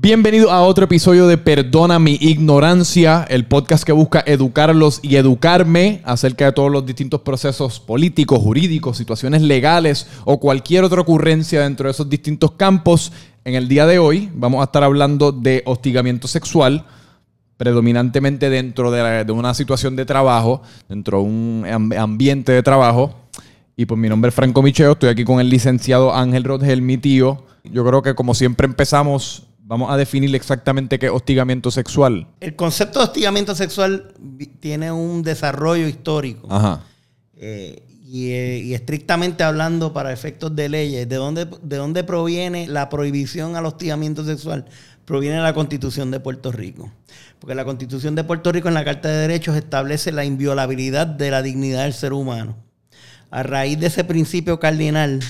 Bienvenido a otro episodio de Perdona mi ignorancia, el podcast que busca educarlos y educarme acerca de todos los distintos procesos políticos, jurídicos, situaciones legales o cualquier otra ocurrencia dentro de esos distintos campos. En el día de hoy vamos a estar hablando de hostigamiento sexual, predominantemente dentro de, una situación de trabajo, dentro de un ambiente de trabajo. Y pues mi nombre es Franco Micheo, estoy aquí con el licenciado Ángel Rodgel, mi tío. Yo creo que como siempre empezamos Vamos a definir exactamente qué es hostigamiento sexual. El concepto de hostigamiento sexual tiene un desarrollo histórico. Ajá. Eh, eh, y, estrictamente hablando para efectos de leyes, ¿de dónde, ¿de dónde proviene la prohibición al hostigamiento sexual? Proviene de la Constitución de Puerto Rico. Porque la Constitución de Puerto Rico en la Carta de Derechos establece la inviolabilidad de la dignidad del ser humano. A raíz de ese principio cardinal,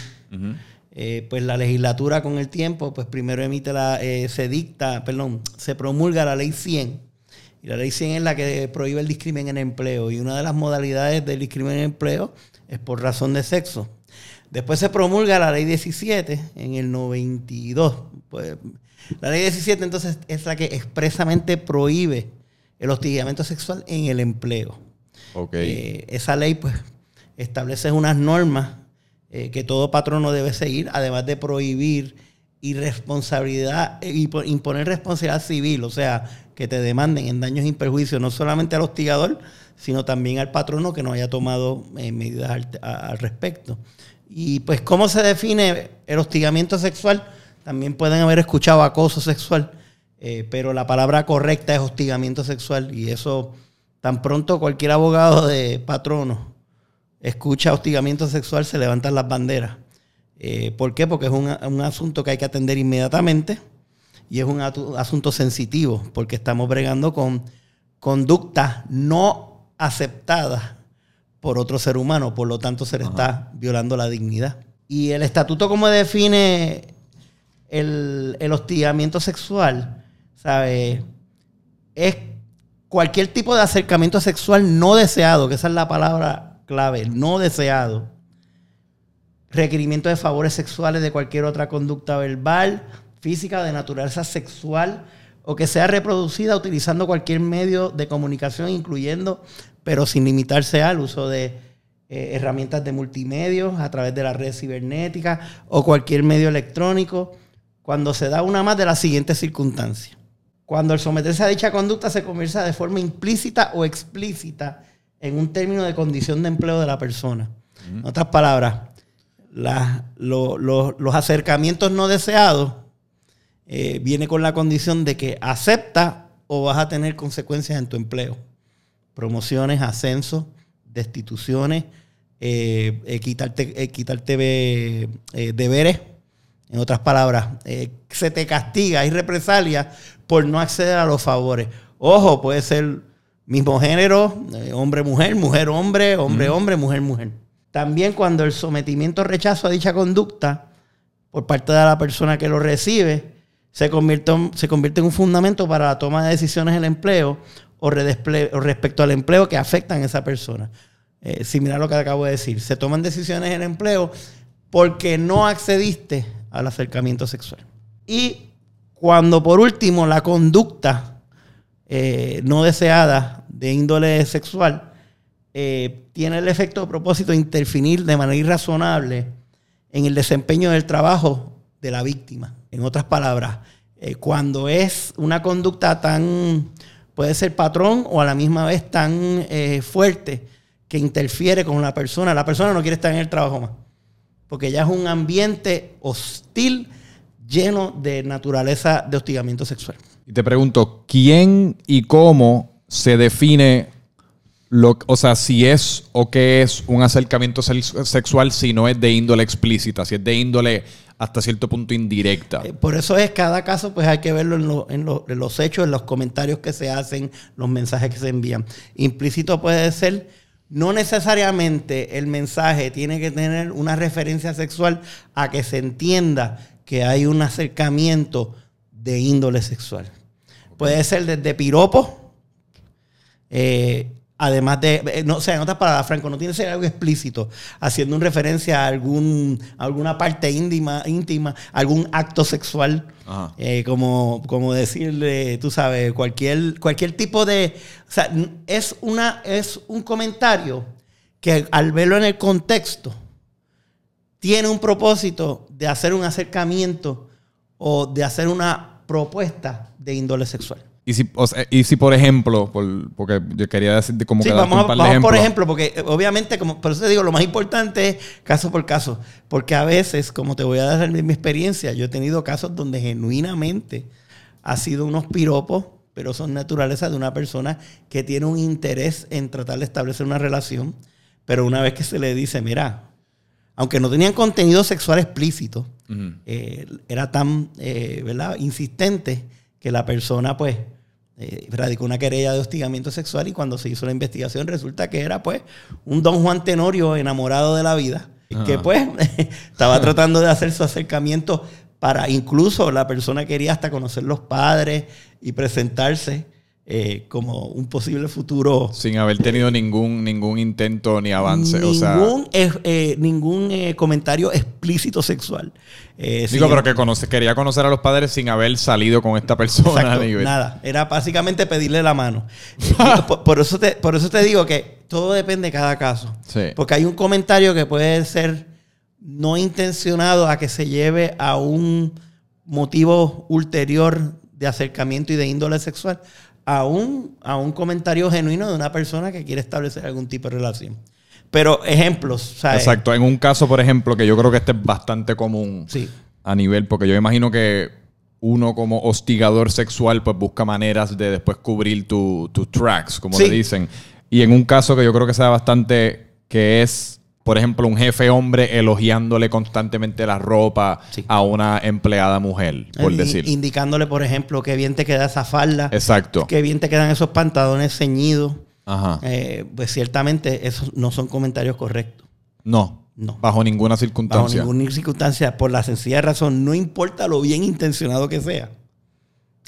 eh, pues la legislatura con el tiempo, pues primero emite la, eh, se dicta, perdón, se promulga la ley 100. Y la ley 100 es la que prohíbe el discrimen en empleo. Y una de las modalidades del discrimen en empleo es por razón de sexo. Después se promulga la ley 17 en el 92. Pues, la ley 17 entonces es la que expresamente prohíbe el hostigamiento sexual en el empleo. Okay. Eh, esa ley pues establece unas normas eh, que todo patrono debe seguir, además de prohibir irresponsabilidad y imponer responsabilidad civil, o sea, que te demanden en daños y perjuicios no solamente al hostigador, sino también al patrono que no haya tomado eh, medidas al, respecto. Y pues, ¿cómo se define el hostigamiento sexual? También pueden haber escuchado acoso sexual, eh, pero la palabra correcta es hostigamiento sexual y eso tan pronto cualquier abogado de patrono escucha hostigamiento sexual, se levantan las banderas. Eh, ¿Por qué? Porque es un, asunto que hay que atender inmediatamente y es un asunto sensitivo, porque estamos bregando con conductas no aceptadas por otro ser humano, por lo tanto se le está violando la dignidad. Y el estatuto, ¿cómo define el, el hostigamiento sexual? ¿Sabe? Es cualquier tipo de acercamiento sexual no deseado, que esa es la palabra clave, no deseado. Requerimiento de favores sexuales de cualquier otra conducta verbal, física, de naturaleza sexual o que sea reproducida utilizando cualquier medio de comunicación, incluyendo, pero sin limitarse al uso de eh, herramientas de multimedios a través de la red cibernética o cualquier medio electrónico, cuando se da una más de las siguientes circunstancias. Cuando el someterse a dicha conducta se convierta de forma implícita o explícita en un término de condición de empleo de la persona. En otras palabras, los acercamientos no deseados eh, viene con la condición de que acepta o vas a tener consecuencias en tu empleo. Promociones, ascensos, destituciones, eh, eh, quitarte, quitarte deberes. En otras palabras, se te castiga, hay represalia por no acceder a los favores. Ojo, puede ser mismo género, eh, hombre-mujer, mujer-hombre, hombre-hombre, mujer-mujer. También cuando el sometimiento o rechazo a dicha conducta por parte de la persona que lo recibe se convierte, se convierte en un fundamento para la toma de decisiones en el empleo o, respecto al empleo que afectan a esa persona. Eh, similar a lo que acabo de decir, se toman decisiones en el empleo porque no accediste al acercamiento sexual. Y cuando por último la conducta eh, no deseada de índole sexual, eh, tiene el efecto de propósito de interferir de manera irrazonable en el desempeño del trabajo de la víctima. En otras palabras, eh, cuando es una conducta tan, puede ser patrón o a la misma vez tan fuerte que interfiere con la persona, la persona no quiere estar en el trabajo más, porque ya es un ambiente hostil lleno de naturaleza de hostigamiento sexual. Y te pregunto, ¿quién y cómo se define lo, o sea, si es o qué es un acercamiento sexual si no es de índole explícita, si es de índole hasta cierto punto indirecta. Eh, por eso es cada caso, pues hay que verlo en, en, los hechos, en los comentarios que se hacen, los mensajes que se envían. Implícito puede ser, no necesariamente el mensaje tiene que tener una referencia sexual a que se entienda que hay un acercamiento de índole sexual. Puede ser desde piropo, eh, Además de, eh, no, o sea, en otras palabras, Franco, no tiene que ser algo explícito, haciendo una referencia a, algún, alguna parte íntima, íntima, algún acto sexual, eh, como, como decirle, tú sabes, cualquier, cualquier tipo de... O sea, es, una, es un comentario que al verlo en el contexto, tiene un propósito de hacer un acercamiento o de hacer una propuesta de índole sexual. Y si, y si por ejemplo, porque yo quería decir como sí, vamos, vamos por ejemplo, porque eh, obviamente, como, por eso te digo, lo más importante es caso por caso. Porque a veces, como te voy a dar mi experiencia, yo he tenido casos donde genuinamente ha sido unos piropos, pero son naturaleza de una persona que tiene un interés en tratar de establecer una relación. Pero una vez que se le dice, mira, aunque no tenían contenido sexual explícito, eh, era tan, eh, ¿verdad?, insistente que la persona, pues, eh, radicó una querella de hostigamiento sexual y cuando se hizo la investigación resulta que era pues un don Juan Tenorio enamorado de la vida, que pues estaba tratando de hacer su acercamiento para incluso la persona quería hasta conocer los padres y presentarse. Eh, como un posible futuro. Sin haber tenido ningún, ningún intento ni avance. Ningún, o sea, eh, ningún eh, comentario explícito sexual. Digo, pero que conoce, quería conocer a los padres sin haber salido con esta persona. nada, era básicamente pedirle la mano. por, eso te, por eso te digo que todo depende de cada caso. Porque hay un comentario que puede ser no intencionado a que se lleve a un motivo ulterior de acercamiento y de índole sexual a un, a un comentario genuino de una persona que quiere establecer algún tipo de relación. Pero ejemplos, Exacto. En un caso, por ejemplo, que yo creo que este es bastante común sí. a nivel, porque yo imagino que uno como hostigador sexual pues busca maneras de después cubrir tus tracks, como le dicen. Y en un caso que yo creo que sea bastante, que es por ejemplo, un jefe hombre elogiándole constantemente la ropa a una empleada mujer, por decir. Indicándole, por ejemplo, qué bien te queda esa falda. Exacto. Qué bien te quedan esos pantalones ceñidos. Ajá. Eh, pues ciertamente esos no son comentarios correctos. No. No. Bajo ninguna circunstancia. Bajo ninguna circunstancia, por la sencilla razón, no importa lo bien intencionado que sea.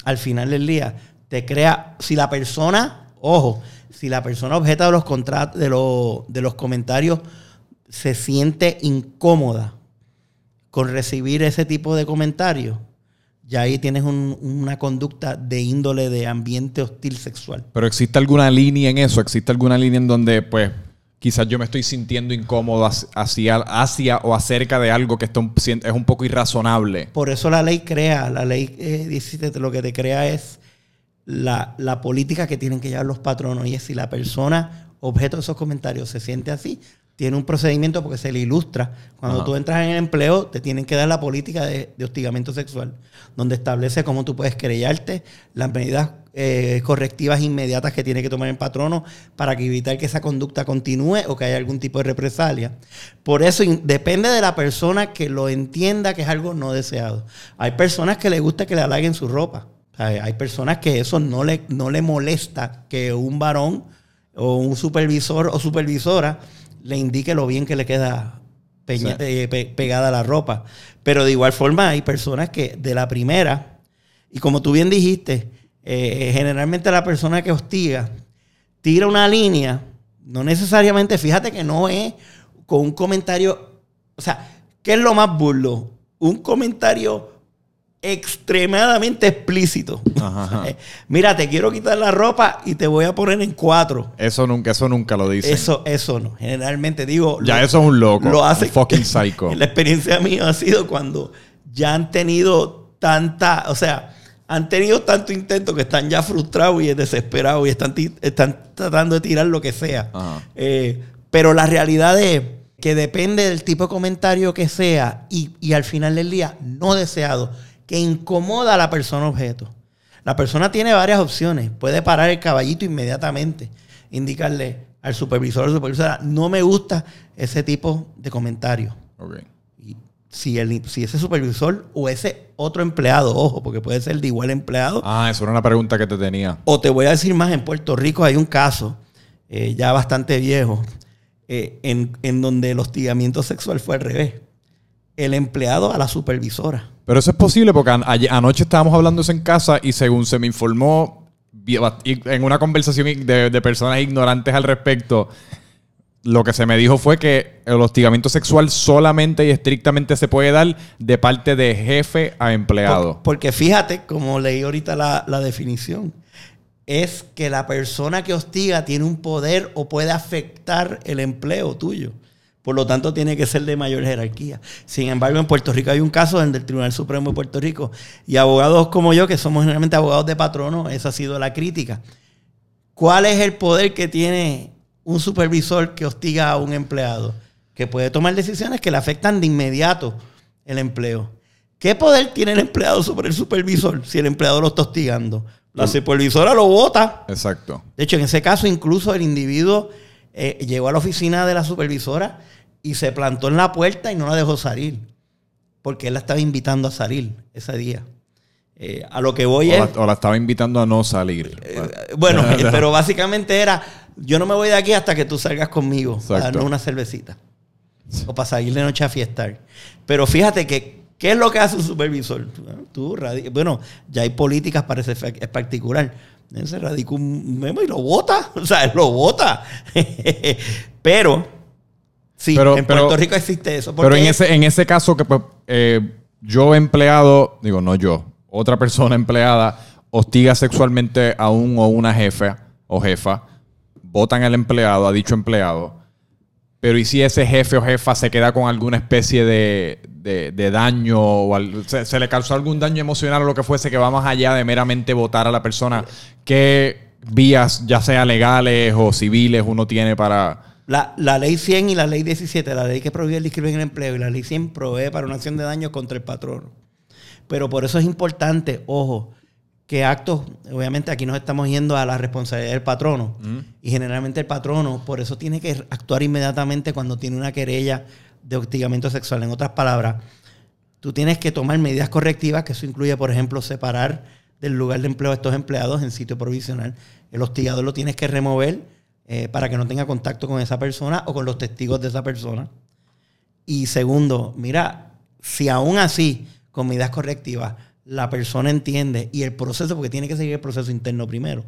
Al final del día, te crea, si la persona, ojo, si la persona objeta de los contratos, de, de los comentarios se siente incómoda con recibir ese tipo de comentarios, ya ahí tienes una conducta de índole de ambiente hostil sexual. Pero existe alguna línea en eso, existe alguna línea en donde, pues, quizás yo me estoy sintiendo incómodo hacia, hacia o acerca de algo que es un poco irrazonable. Por eso la ley crea, la ley eh, lo que te crea es la, la política que tienen que llevar los patronos y es si la persona objeto de esos comentarios se siente así, tiene un procedimiento porque se le ilustra. Cuando tú entras en el empleo, te tienen que dar la política de, hostigamiento sexual, donde establece cómo tú puedes querellarte, las medidas eh, correctivas inmediatas que tiene que tomar el patrono para que evitar que esa conducta continúe o que haya algún tipo de represalia. Por eso depende de la persona que lo entienda que es algo no deseado. Hay personas que les gusta que le halaguen su ropa. hay personas que eso no le, no le molesta que un varón o un supervisor o supervisora le indique lo bien que le queda eh, pegada la ropa. Pero de igual forma hay personas que de la primera, y como tú bien dijiste, eh, generalmente la persona que hostiga tira una línea, no necesariamente, fíjate que no es con un comentario, o sea, ¿qué es lo más burlo? Un comentario extremadamente explícito. Mira, te quiero quitar la ropa y te voy a poner en cuatro. Eso nunca, eso nunca lo dice. Eso, eso no. Generalmente digo. Ya eso es un loco. Lo hace. fucking psycho. La experiencia mía ha sido cuando ya han tenido tanta, o sea, han tenido tanto intento que están ya frustrados y desesperados y están, están tratando de tirar lo que sea. Eh, pero la realidad es que depende del tipo de comentario que sea y, y al final del día no deseado que incomoda a la persona objeto. La persona tiene varias opciones. Puede parar el caballito inmediatamente, indicarle al supervisor o supervisora, no me gusta ese tipo de comentario. Y si, el, si ese supervisor o ese otro empleado, ojo, porque puede ser de igual empleado. Ah, eso era una pregunta que te tenía. O te voy a decir más, en Puerto Rico hay un caso eh, ya bastante viejo eh, en, en donde el hostigamiento sexual fue al revés. El empleado a la supervisora. Pero eso es posible porque anoche estábamos hablando eso en casa y según se me informó, en una conversación de, personas ignorantes al respecto, lo que se me dijo fue que el hostigamiento sexual solamente y estrictamente se puede dar de parte de jefe a empleado. porque fíjate, como leí ahorita la, la definición, es que la persona que hostiga tiene un poder o puede afectar el empleo tuyo. Por lo tanto, tiene que ser de mayor jerarquía. Sin embargo, en Puerto Rico hay un caso en el Tribunal Supremo de Puerto Rico y abogados como yo, que somos generalmente abogados de patrono, esa ha sido la crítica. ¿Cuál es el poder que tiene un supervisor que hostiga a un empleado? Que puede tomar decisiones que le afectan de inmediato el empleo. ¿Qué poder tiene el empleado sobre el supervisor si el empleado lo está hostigando? La supervisora lo vota. Exacto. De hecho, en ese caso, incluso el individuo eh, llegó a la oficina de la supervisora y se plantó en la puerta y no la dejó salir. Porque él la estaba invitando a salir ese día. Eh, a lo que voy es. o la estaba invitando a no salir. Eh, bueno, pero básicamente era: yo no me voy de aquí hasta que tú salgas conmigo para darnos una cervecita. O para salir de noche a fiestar. Pero fíjate que ¿Qué es lo que hace un supervisor? Tú, bueno, ya hay políticas para ese es particular. Se radica un memo y lo vota. O sea, lo vota. pero, sí, en Puerto Rico existe eso. Pero en ese, en ese caso que pues, eh, yo empleado, digo, no yo, otra persona empleada hostiga sexualmente a un o una jefa o jefa, votan al empleado, a dicho empleado, pero ¿y si ese jefe o jefa se queda con alguna especie de, daño o se, le causó algún daño emocional o lo que fuese que va más allá de meramente votar a la persona? ¿Qué vías, ya sea legales o civiles, uno tiene para...? La, la ley 100 y la ley 17, la ley que prohíbe el discrimen en el empleo y la ley 100 provee para una acción de daño contra el patrón. Pero por eso es importante, ojo, que actos, obviamente aquí nos estamos yendo a la responsabilidad del patrono y generalmente el patrono por eso tiene que actuar inmediatamente cuando tiene una querella de hostigamiento sexual. En otras palabras, tú tienes que tomar medidas correctivas, que eso incluye, por ejemplo, separar del lugar de empleo a estos empleados en sitio provisional. El hostigador lo tienes que remover eh, para que no tenga contacto con esa persona o con los testigos de esa persona. Y segundo, mira, si aún así, con medidas correctivas, la persona entiende y el proceso, porque tiene que seguir el proceso interno primero,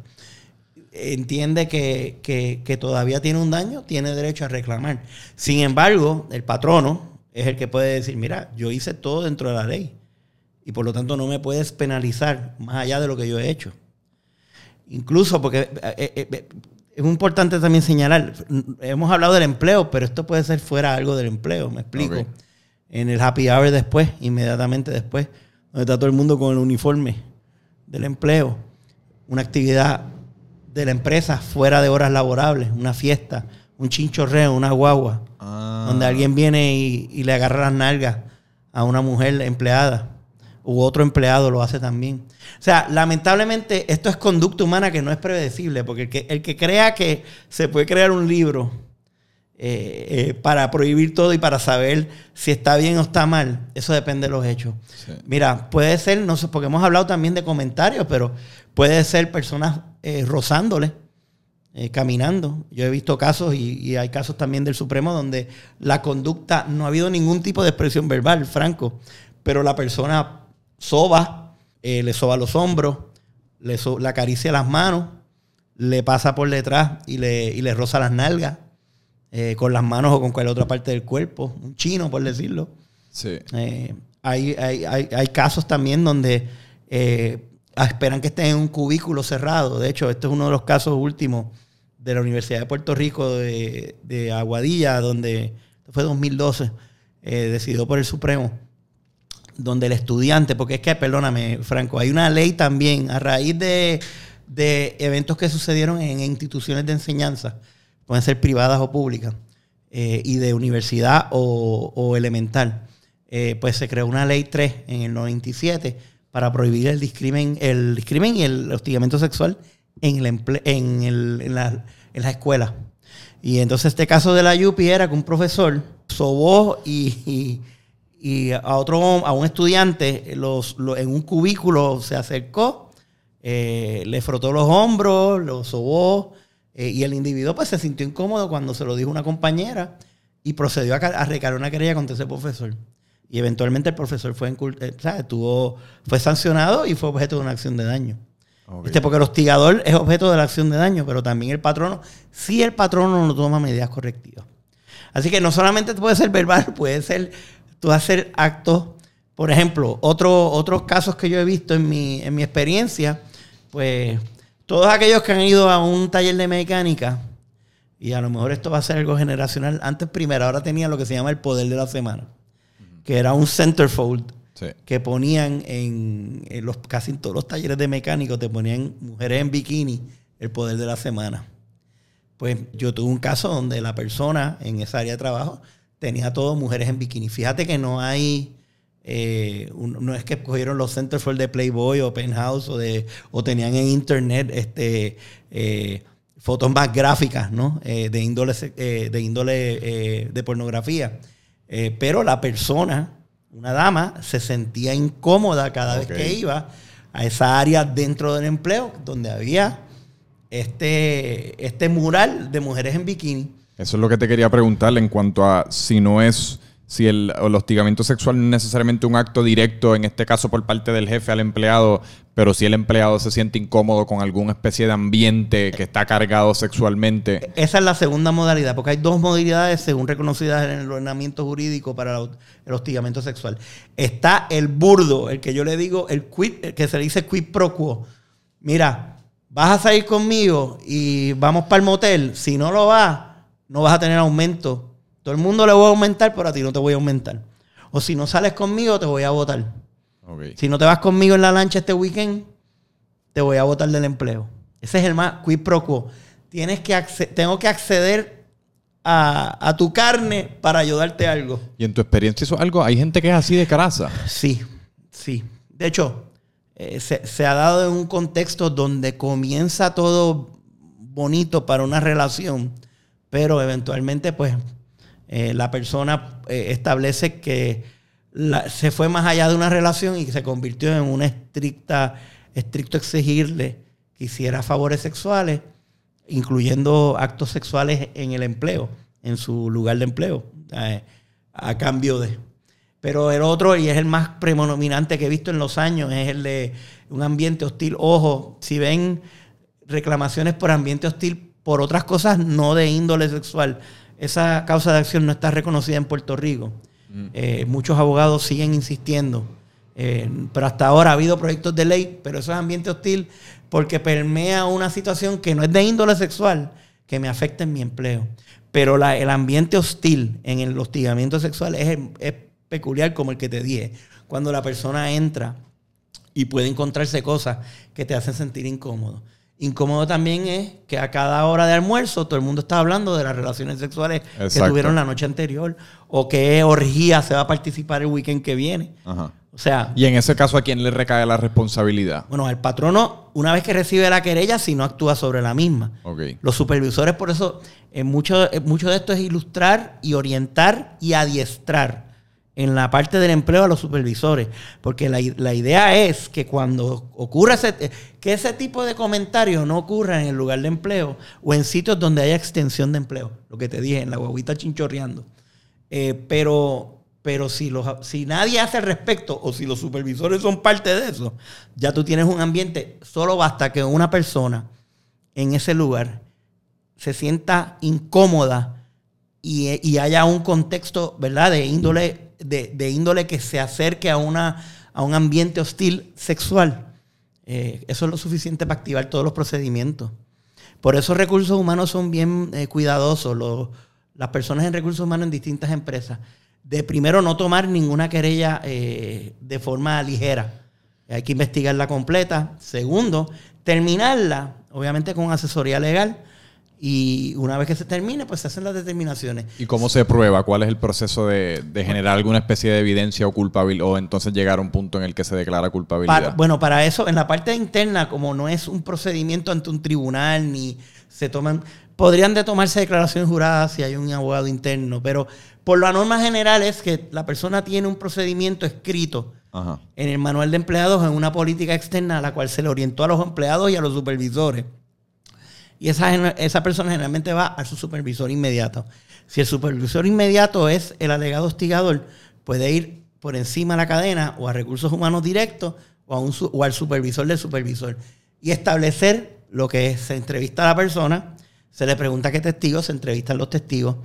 entiende que, todavía tiene un daño, tiene derecho a reclamar. Sin embargo, el patrono es el que puede decir, mira, yo hice todo dentro de la ley y por lo tanto no me puedes penalizar más allá de lo que yo he hecho. Incluso porque eh, eh, eh, es importante también señalar, hemos hablado del empleo, pero esto puede ser fuera algo del empleo, me explico. En el happy hour después, inmediatamente después, donde está todo el mundo con el uniforme del empleo, una actividad de la empresa fuera de horas laborables, una fiesta, un chinchorreo, una guagua, ah. donde alguien viene y, le agarra las nalgas a una mujer empleada, u otro empleado lo hace también. O sea, lamentablemente esto es conducta humana que no es predecible, porque el que, el que crea que se puede crear un libro eh, eh, para prohibir todo y para saber si está bien o está mal. Eso depende de los hechos. Mira, puede ser, no sé, porque hemos hablado también de comentarios, pero puede ser personas eh, rozándole, caminando. Yo he visto casos y, hay casos también del Supremo donde la conducta, no ha habido ningún tipo de expresión verbal, franco, pero la persona soba, le soba los hombros, le, le acaricia las manos, le pasa por detrás y le, y le roza las nalgas eh, con las manos o con cualquier otra parte del cuerpo, un chino, por decirlo. Sí. Eh, hay, hay, casos también donde eh, esperan que estén en un cubículo cerrado. De hecho, este es uno de los casos últimos de la Universidad de Puerto Rico de, de Aguadilla, donde fue 2012, decidido por el Supremo, donde el estudiante, porque es que, perdóname, Franco, hay una ley también a raíz de, de eventos que sucedieron en instituciones de enseñanza pueden ser privadas o públicas, eh, y de universidad o, elemental. Eh, pues se creó una ley 3 en el 97 para prohibir el discrimen, el discrimen y el hostigamiento sexual en, el en, el, en, la, en las escuelas. Y entonces este caso de la Yupi era que un profesor sobó y, y, a otro a un estudiante los, en un cubículo se acercó, eh, le frotó los hombros, lo sobó, eh, y el individuo pues se sintió incómodo cuando se lo dijo una compañera y procedió a, a una querella contra ese profesor. Y eventualmente el profesor fue, eh, tuvo, fue sancionado y fue objeto de una acción de daño. Este, porque el hostigador es objeto de la acción de daño, pero también el patrono, si el patrono no toma medidas correctivas. Así que no solamente puede ser verbal, puede ser tú hacer actos. Por ejemplo, otro, otros casos que yo he visto en mi, en mi experiencia, pues todos aquellos que han ido a un taller de mecánica, y a lo mejor esto va a ser algo generacional, antes primero, ahora tenía lo que se llama el poder de la semana, que era un centerfold que ponían en, los casi todos los talleres de mecánicos, te ponían mujeres en bikini, el poder de la semana. Pues yo tuve un caso donde la persona en esa área de trabajo tenía todo mujeres en bikini. Fíjate que no hay, eh, no es que cogieron los centerfold de Playboy o Penthouse o, de, o tenían en internet este, eh, fotos más gráficas, ¿no? Eh, de índole, de, índole de pornografía. pero la persona una dama se sentía incómoda cada vez que iba a esa área dentro del empleo donde había este, este mural de mujeres en bikini. Eso es lo que te quería preguntarle en cuanto a si no es si el, hostigamiento sexual no es necesariamente un acto directo, en este caso por parte del jefe al empleado, pero si el empleado se siente incómodo con alguna especie de ambiente que está cargado sexualmente. Esa es la segunda modalidad, porque hay dos modalidades según reconocidas en el ordenamiento jurídico para el hostigamiento sexual. Está el burdo, el que yo le digo, el, quid, que se le dice quid pro quo. Mira, vas a salir conmigo y vamos para el motel. Si no lo vas, no vas a tener aumento todo el mundo le voy a aumentar, pero a ti no te voy a aumentar. O si no sales conmigo, te voy a votar. Si no te vas conmigo en la lancha este weekend, te voy a votar del empleo. Ese es el más quid pro quo. Tienes que tengo que acceder a, tu carne para ayudarte algo. ¿Y en tu experiencia eso algo? ¿Hay gente que es así de caraza? Sí, sí. De hecho, eh, se, se ha dado en un contexto donde comienza todo bonito para una relación, pero eventualmente pues eh, la persona eh, establece que se fue más allá de una relación y se convirtió en una estricta, estricto exigirle que hiciera favores sexuales, incluyendo actos sexuales en el empleo, en su lugar de empleo, eh, a cambio de. Pero el otro, y es el más predominante que he visto en los años, es el de un ambiente hostil. Ojo, si ven reclamaciones por ambiente hostil por otras cosas no de índole sexual, esa causa de acción no está reconocida en Puerto Rico. Mm. Eh, muchos abogados siguen insistiendo. Eh, pero hasta ahora ha habido proyectos de ley, pero eso es ambiente hostil porque permea una situación que no es de índole sexual, que me afecta en mi empleo. Pero el ambiente hostil en el hostigamiento sexual es, es peculiar como el que te dije. Cuando la persona entra y puede encontrarse cosas que te hacen sentir incómodo. Incómodo también es que a cada hora de almuerzo todo el mundo está hablando de las relaciones sexuales que tuvieron la noche anterior o qué orgía se va a participar el weekend que viene. O sea. Y en ese caso, ¿a quién le recae la responsabilidad? Bueno, al patrono, una vez que recibe la querella, si no actúa sobre la misma. Los supervisores, por eso, en mucho, mucho de esto es ilustrar y orientar y adiestrar en la parte del empleo a los supervisores, porque la, idea es que cuando ocurra ese, que ese tipo de comentarios no ocurra en el lugar de empleo o en sitios donde haya extensión de empleo, lo que te dije, en la guaguita chinchorreando. Eh, pero pero si, los, si nadie hace al respecto o si los supervisores son parte de eso, ya tú tienes un ambiente, solo basta que una persona en ese lugar se sienta incómoda y, y haya un contexto, ¿verdad?, de índole de, índole que se acerque a, una, a un ambiente hostil sexual. Eh, eso es lo suficiente para activar todos los procedimientos. Por eso recursos humanos son bien eh, cuidadosos, las personas en recursos humanos en distintas empresas. De primero, no tomar ninguna querella eh, de forma ligera. Hay que investigarla completa. Segundo, terminarla, obviamente con asesoría legal y una vez que se termine, pues se hacen las determinaciones. ¿Y cómo se prueba? ¿Cuál es el proceso de, generar alguna especie de evidencia o culpabilidad? O entonces llegar a un punto en el que se declara culpabilidad. bueno, para eso, en la parte interna, como no es un procedimiento ante un tribunal, ni se toman. Podrían de tomarse declaraciones juradas si hay un abogado interno, pero por la norma general es que la persona tiene un procedimiento escrito en el manual de empleados en una política externa a la cual se le orientó a los empleados y a los supervisores. Y esa, esa persona generalmente va a su supervisor inmediato. Si el supervisor inmediato es el alegado hostigador, puede ir por encima de la cadena o a recursos humanos directos o, a un, o al supervisor del supervisor. y establecer lo que es, se entrevista a la persona, se le pregunta qué testigos, se entrevistan los testigos,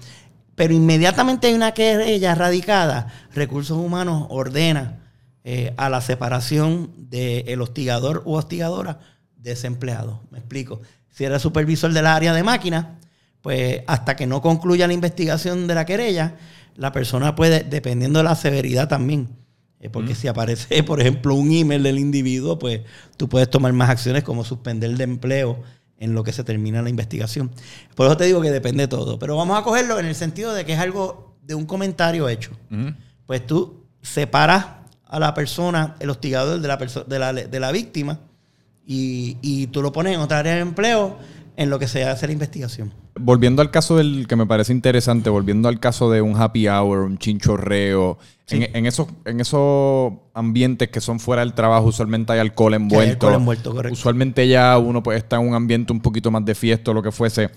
pero inmediatamente hay una querella radicada, Recursos Humanos ordena eh, a la separación del hostigador u hostigadora de ese empleado. Me explico. Si era supervisor del área de máquinas, pues hasta que no concluya la investigación de la querella, la persona puede, dependiendo de la severidad también, eh, porque si aparece, por ejemplo, un email del individuo, pues tú puedes tomar más acciones como suspender de empleo en lo que se termina la investigación. Por eso te digo que depende todo. Pero vamos a cogerlo en el sentido de que es algo de un comentario hecho. Pues tú separas a la persona, el hostigador de la, de la, de la víctima, y, y tú lo pones en otra área de empleo en lo que se hace la investigación. Volviendo al caso del que me parece interesante, volviendo al caso de un happy hour, un chinchorreo, en, esos, en esos ambientes que son fuera del trabajo, usualmente hay alcohol envuelto. Hay alcohol envuelto correcto. Usualmente ya uno pues, está en un ambiente un poquito más de fiesta o lo que fuese.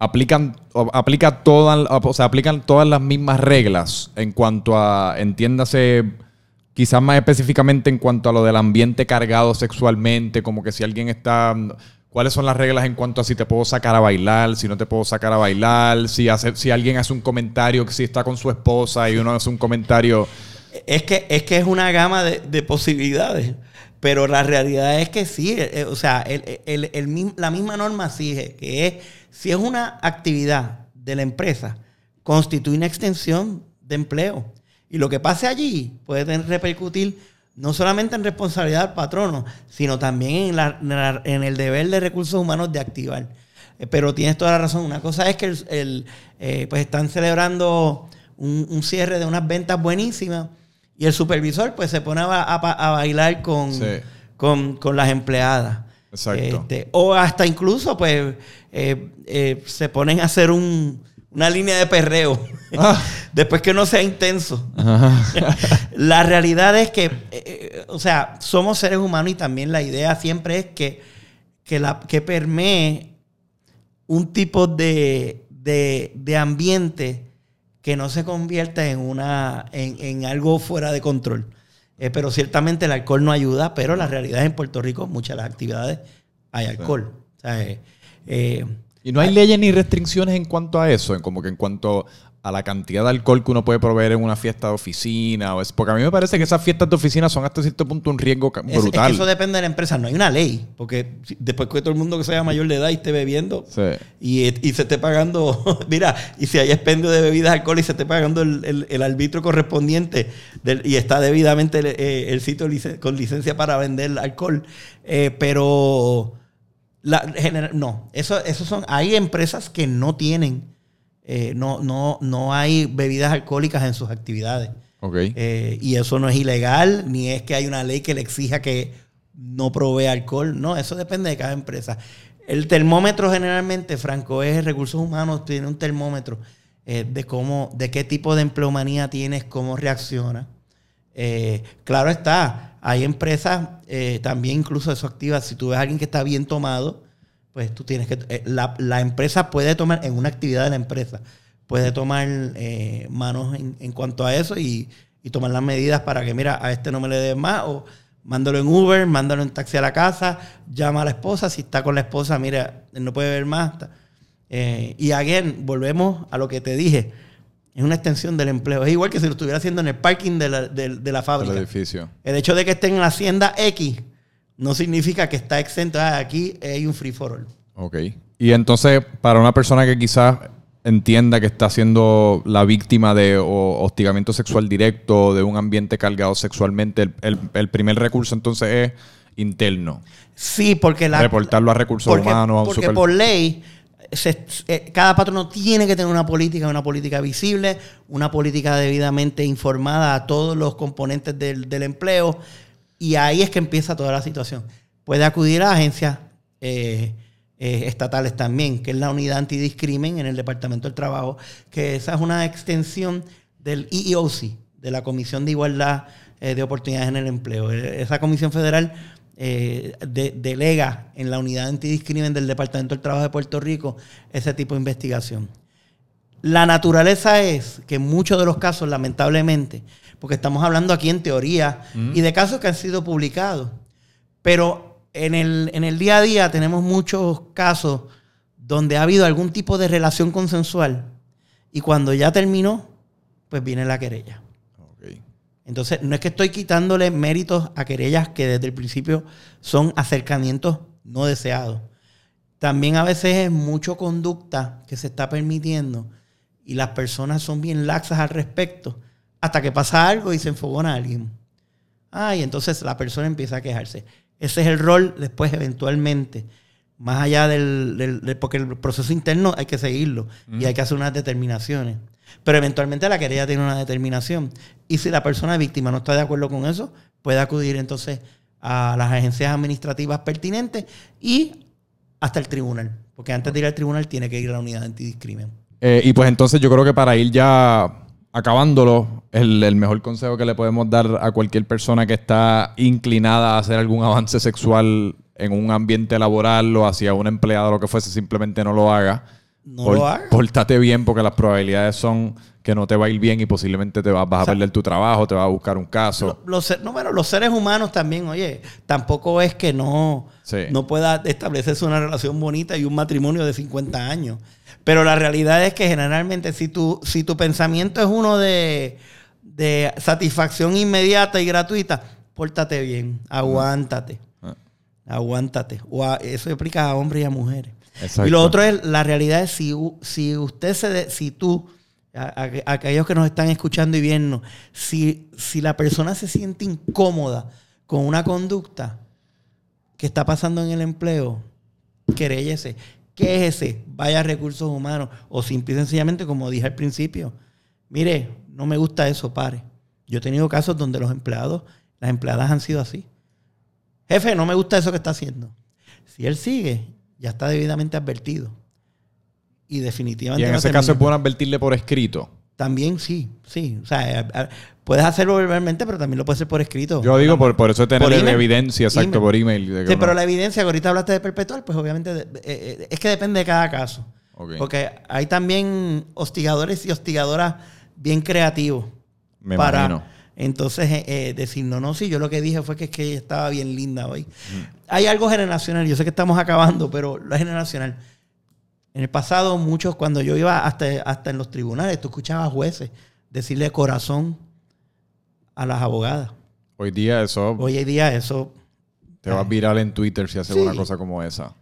Aplican, aplica todas, o sea, aplican todas las mismas reglas en cuanto a, entiéndase, quizás más específicamente en cuanto a lo del ambiente cargado sexualmente, como que si alguien está ¿Cuáles son las reglas en cuanto a si te puedo sacar a bailar, si no te puedo sacar a bailar, si, hace, si alguien hace un comentario si está con su esposa y uno hace un comentario... Es que es, que es una gama de, posibilidades, pero la realidad es que sí, eh, eh, o sea, la misma norma exige que es, si es una actividad de la empresa, constituye una extensión de empleo. Y lo que pase allí puede repercutir no solamente en responsabilidad del patrono, sino también en, el deber de recursos humanos de activar. Eh, pero tienes toda la razón. Una cosa es que el, eh, pues están celebrando un, cierre de unas ventas buenísimas y el supervisor pues se pone a, bailar con, con, las empleadas. Exacto. Este, o hasta incluso pues eh, se ponen a hacer un, una línea de perreo. Ah. Después que no sea intenso. la realidad es que, eh, eh, o sea, somos seres humanos y también la idea siempre es que, que, la, que permee un tipo de, ambiente que no se convierta en, una, en, algo fuera de control. Eh, pero ciertamente el alcohol no ayuda, pero la realidad es en Puerto Rico, muchas de las actividades hay alcohol. O sea, y no hay leyes ni restricciones en cuanto a eso, en como que en cuanto a la cantidad de alcohol que uno puede proveer en una fiesta de oficina. O es, porque a mí me parece que esas fiestas de oficina son hasta cierto punto un riesgo brutal. eso depende de la empresa. No hay una ley. Porque después que todo el mundo que sea mayor de edad y esté bebiendo y, se esté pagando, mira, y si hay expendio de bebidas alcohol y se esté pagando el, arbitro correspondiente y está debidamente eh, el, sitio con licencia para vender alcohol. Eh, pero no, eso, eso son, hay empresas que no tienen, eh, no, no, no hay bebidas alcohólicas en sus actividades. Eh, y eso no es ilegal, ni es que hay una ley que le exija que no provee alcohol. No, eso depende de cada empresa. El termómetro generalmente, Franco, es recursos humanos, tiene un termómetro eh, de cómo, de qué tipo de empleomanía tienes, cómo reacciona. Claro está, hay empresas eh, también incluso eso activa. Si tú ves a alguien que está bien tomado, pues tú tienes que... Eh, la, empresa puede tomar, en una actividad de la empresa, puede tomar eh, manos en, cuanto a eso y, tomar las medidas para que, mira, a este no me le des más o mándalo en Uber, mándalo en taxi a la casa, llama a la esposa, si está con la esposa, mira, no puede ver más. y again, volvemos a lo que te dije es una extensión del empleo. Es igual que si lo estuviera haciendo en el parking de la, de, la fábrica. El edificio. El hecho de que esté en la hacienda X no significa que está exento. Ah, aquí hay un free for all. Ok. Y entonces, para una persona que quizás entienda que está siendo la víctima de hostigamiento sexual directo, de un ambiente cargado sexualmente, el, primer recurso entonces es interno. Sí, porque la... Reportarlo a recursos humanos. porque por ley eh, cada patrono tiene que tener una política, una política visible, una política debidamente informada a todos los componentes del, empleo. Y ahí es que empieza toda la situación. Puede acudir a agencias eh, eh, estatales también, que es la unidad antidiscrimen en el Departamento del Trabajo, que esa es una extensión del EEOC, de la Comisión de Igualdad de Oportunidades en el Empleo. Esa comisión federal eh, delega en la unidad antidiscrimen del Departamento del Trabajo de Puerto Rico ese tipo de investigación. La naturaleza es que en muchos de los casos, lamentablemente, porque estamos hablando aquí en teoría y de casos que han sido publicados, pero en el, en el día a día tenemos muchos casos donde ha habido algún tipo de relación consensual y cuando ya terminó, pues viene la querella. Entonces, no es que estoy quitándole méritos a querellas que desde el principio son acercamientos no deseados. También a veces es mucho conducta que se está permitiendo y las personas son bien laxas al respecto hasta que pasa algo y se enfogona a alguien. Ah, y entonces la persona empieza a quejarse. Ese es el rol después eventualmente más allá del, porque el proceso interno hay que seguirlo y hay que hacer unas determinaciones. Pero eventualmente la querella tiene una determinación. Y si la persona víctima no está de acuerdo con eso, puede acudir entonces a las agencias administrativas pertinentes y hasta el tribunal. Porque antes de ir al tribunal tiene que ir a la unidad de antidiscrimen. Eh, y pues entonces yo creo que para ir ya acabándolo, el, el, mejor consejo que le podemos dar a cualquier persona que está inclinada a hacer algún avance sexual en un ambiente laboral o hacia un empleado, lo que fuese, simplemente no lo haga. No lo haga. Pórtate bien porque las probabilidades son que no te va a ir bien y posiblemente te vas, a perder tu trabajo, te vas a buscar un caso. los, no, bueno, los seres humanos también, oye, tampoco es que no, no pueda establecerse una relación bonita y un matrimonio de 50 años. Pero la realidad es que generalmente si tu, si tu pensamiento es uno de, de satisfacción inmediata y gratuita, pórtate bien, aguántate aguántate. O eso aplica a hombres y a mujeres. Y lo otro es, la realidad es si, si usted se, si tú, aquellos que nos están escuchando y viendo, si, si la persona se siente incómoda con una conducta que está pasando en el empleo, querellese. ¿Qué es ese? Vaya a recursos humanos. O simple y sencillamente, como dije al principio, mire, no me gusta eso, pare. Yo he tenido casos donde los empleados, las empleadas han sido así jefe, no me gusta eso que está haciendo. Si él sigue, ya está debidamente advertido. Y definitivamente. Y en ese caso es bueno advertirle por escrito. También sí, sí. O sea, eh, eh, puedes hacerlo verbalmente, pero también lo puedes hacer por escrito. Yo digo, por, por eso tener la evidencia, exacto, por email. sí, pero la evidencia que ahorita hablaste de perpetual, pues obviamente eh, es que depende de cada caso. Porque hay también hostigadores y hostigadoras bien creativos. Me imagino entonces, eh, eh, decir, no, no, sí, yo lo que dije fue que, es que ella estaba bien linda hoy. Hay algo generacional, yo sé que estamos acabando, pero lo generacional. En el pasado, muchos, cuando yo iba hasta, hasta en los tribunales, tú escuchabas jueces decirle corazón a las abogadas. Hoy día eso... Hoy día eso... Te va a viral en Twitter si haces una cosa como esa.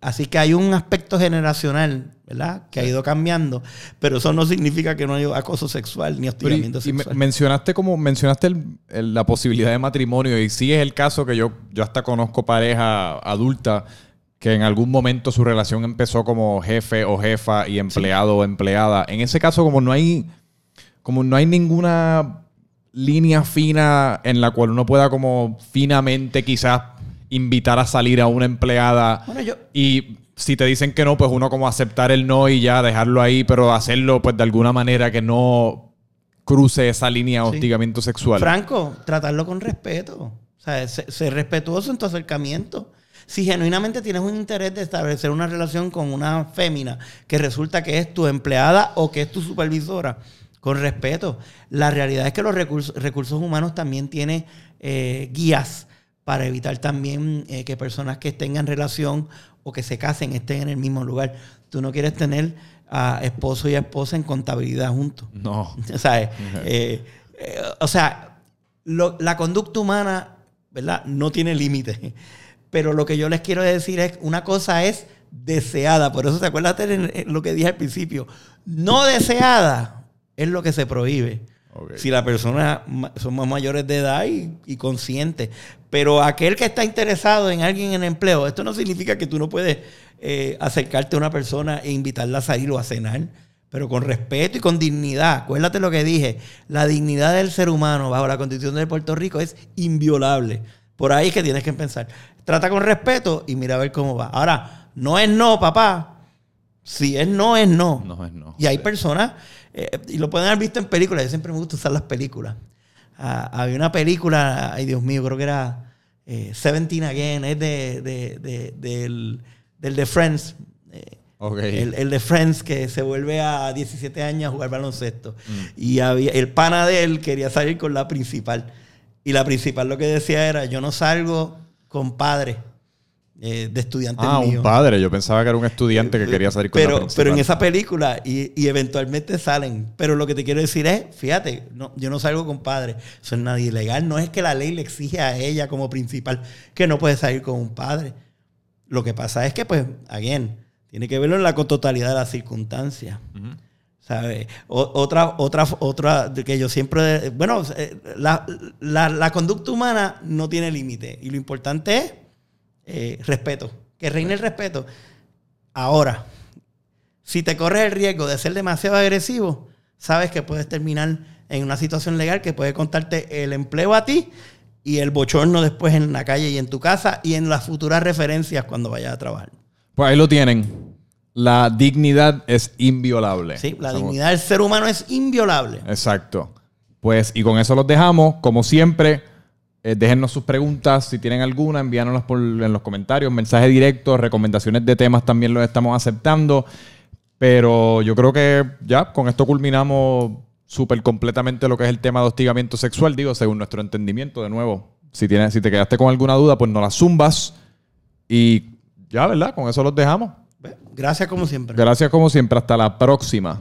Así que hay un aspecto generacional, ¿verdad? Que ha ido cambiando, pero eso no significa que no haya acoso sexual ni hostigamiento sexual. Y mencionaste como mencionaste la posibilidad de matrimonio y sí es el caso que yo yo hasta conozco pareja adulta que en algún momento su relación empezó como jefe o jefa y empleado o empleada. En ese caso como no hay como no hay ninguna línea fina en la cual uno pueda como finamente quizás invitar a salir a una empleada y si te dicen que no, pues uno como aceptar el no y ya dejarlo ahí, pero hacerlo pues de alguna manera que no cruce esa línea de hostigamiento sexual. Franco, tratarlo con respeto. O sea, ser, respetuoso en tu acercamiento. Si genuinamente tienes un interés de establecer una relación con una fémina que resulta que es tu empleada o que es tu supervisora, con respeto. La realidad es que los recursos, recursos humanos también tienen eh, guías para evitar también eh, que personas que tengan relación o que se casen estén en el mismo lugar. Tú no quieres tener a esposo y a esposa en contabilidad juntos. No. o sea, eh, eh, o sea la conducta humana, ¿verdad? No tiene límite. Pero lo que yo les quiero decir es, una cosa es deseada, por eso te acuerdas de lo que dije al principio, no deseada es lo que se prohíbe. Si la persona somos mayores de edad y, y conscientes. Pero aquel que está interesado en alguien en empleo, esto no significa que tú no puedes eh, acercarte a una persona e invitarla a salir o a cenar, pero con respeto y con dignidad. Acuérdate lo que dije, la dignidad del ser humano bajo la constitución de Puerto Rico es inviolable. Por ahí es que tienes que pensar. Trata con respeto y mira a ver cómo va. Ahora, no es no, papá. Si es no, es no. No es no. Y hay personas eh, y lo pueden haber visto en películas. Yo siempre me gusta usar las películas. Ah, había una película, ay Dios mío, creo que era eh, Seventeen Again, es de, del, de Friends. Eh, el, de Friends que se vuelve a 17 años a jugar baloncesto. Mm. Y había, el pana de él quería salir con la principal. Y la principal lo que decía era, yo no salgo con padre, eh, de estudiantes ah, un padre. Yo pensaba que era un estudiante que quería salir con pero, Pero en esa película, y, eventualmente salen. Pero lo que te quiero decir es, fíjate, no, yo no salgo con padre. Eso es nada ilegal. No es que la ley le exige a ella como principal que no puede salir con un padre. Lo que pasa es que, pues, again, tiene que verlo en la totalidad de las circunstancias. ¿Sabes? Otra, otra, otra que yo siempre. Bueno, eh, la, la conducta humana no tiene límite. Y lo importante es eh, respeto, que reine el respeto. Ahora, si te corres el riesgo de ser demasiado agresivo, sabes que puedes terminar en una situación legal que puede contarte el empleo a ti y el bochorno después en la calle y en tu casa y en las futuras referencias cuando vayas a trabajar. Pues ahí lo tienen. La dignidad es inviolable. Sí, la dignidad del ser humano es inviolable. Exacto. Pues, y con eso los dejamos. Como siempre, eh, déjennos sus preguntas, si tienen alguna, envíanoslas por, en los comentarios, mensaje directo, recomendaciones de temas también los estamos aceptando. Pero yo creo que ya con esto culminamos súper completamente lo que es el tema de hostigamiento sexual, digo, según nuestro entendimiento, de nuevo. Si, tienes, si te quedaste con alguna duda, pues no la zumbas. Y ya, ¿verdad? Con eso los dejamos. Gracias como siempre. Gracias como siempre. Hasta la próxima.